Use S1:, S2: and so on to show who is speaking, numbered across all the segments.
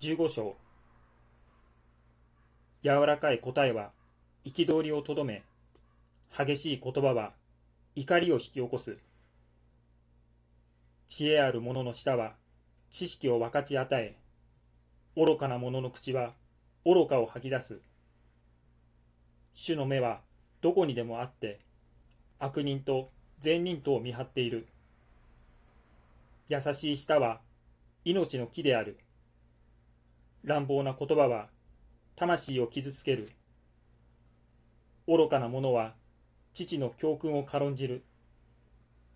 S1: 15章。柔らかい答えは憤りをとどめ激しい言葉は怒りを引き起こす。知恵ある者の舌は知識を分かち与え愚かな者の口は愚かを吐き出す。主の目はどこにでもあって悪人と善人とを見張っている。優しい舌は命の木である。乱暴な言葉は魂を傷つける。愚かな者は父の教訓を軽んじる。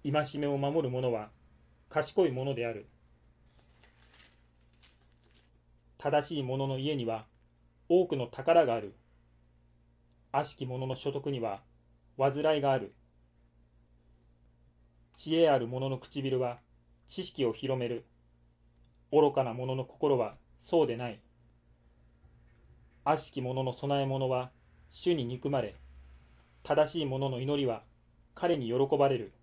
S1: 戒めを守る者は賢い者である。正しい者の家には多くの宝がある。悪しき者の所得には煩いがある。知恵ある者の唇は知識を広める。愚かな者の心はそうでない。悪しき者の供え物は主に憎まれ正しい者の祈りは彼に喜ばれる。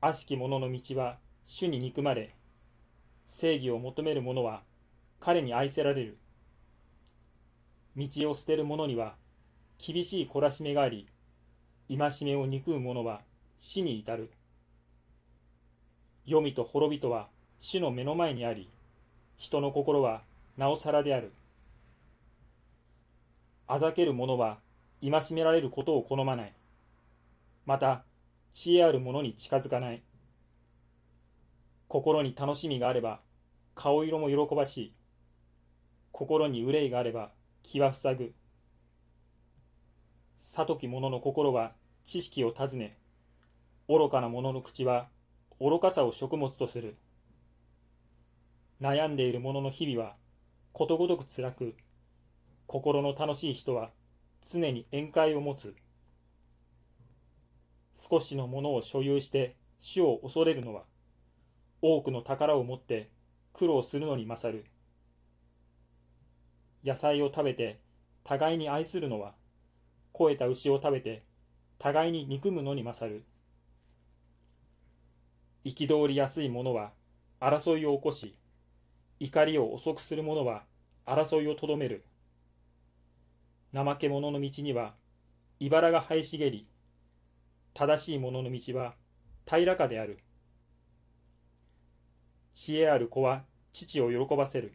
S1: 悪しき者の道は主に憎まれ正義を求める者は彼に愛せられる。道を捨てる者には厳しい懲らしめがあり戒めを憎む者は死に至る。黄泉と滅びとは主の目の前にあり人の心はなおさらである。あざける者は戒められることを好まない。また知恵ある者に近づかない。心に楽しみがあれば顔色も喜ばしい。心に憂いがあれば気は塞ぐ。悟き者の心は知識を尋ね愚かな者の口は愚かさを食物とする。悩んでいる者の日々はことごとく辛く心の楽しい人は常に宴会を持つ。少しのものを所有して死を恐れるのは多くの宝を持って苦労するのに勝る。野菜を食べて互いに愛するのは肥えた牛を食べて互いに憎むのに勝る。憤りやすい者は争いを起こし怒りを遅くする者は争いをとどめる。怠け者の道には茨が生え茂り正しい者の道は平らかである。知恵ある子は父を喜ばせる。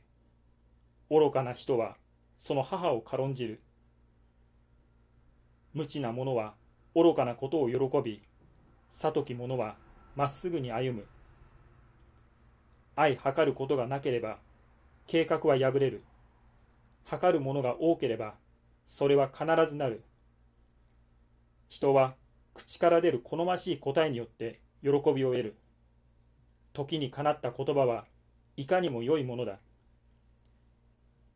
S1: 愚かな人はその母を軽んじる。無知な者は愚かなことを喜び悟き者はまっすぐに歩む。相図ることがなければ計画は破れる。図るものが多ければそれは必ずなる。人は口から出る好ましい答えによって喜びを得る。時にかなった言葉はいかにも良いものだ。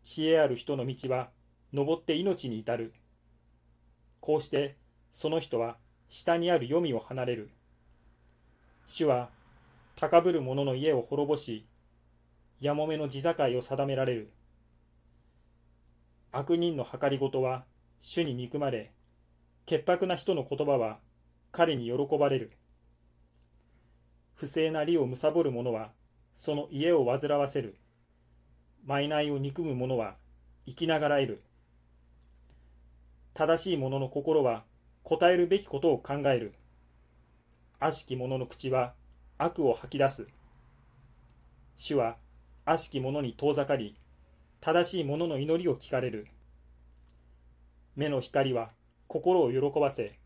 S1: 知恵ある人の道は登って命に至る。こうしてその人は下にある黄泉を離れる。主は高ぶる者の家を滅ぼしやもめの地境を定められる悪人の計りごとは主に憎まれ、潔白な人の言葉は彼に喜ばれる。不正な利を貪る者はその家を煩わせる。賄を憎む者は生きながら得る。正しい者の心は答えるべきことを考える。悪しき者の口は悪を吐き出す。主は悪しき者に遠ざかり、正しい者の祈りを聞かれる。目の光は心を喜ばせ、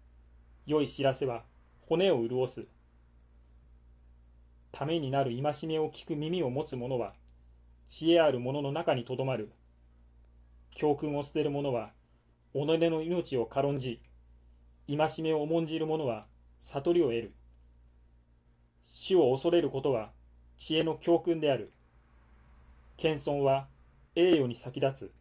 S1: 良い知らせは骨を潤す。ためになる戒めを聞く耳を持つ者は、知恵ある者の中にとどまる。教訓を捨てる者は、己の命を軽んじ、戒めを重んじる者は悟りを得る。死を恐れることは知恵の教訓である。謙遜は栄誉に先立つ。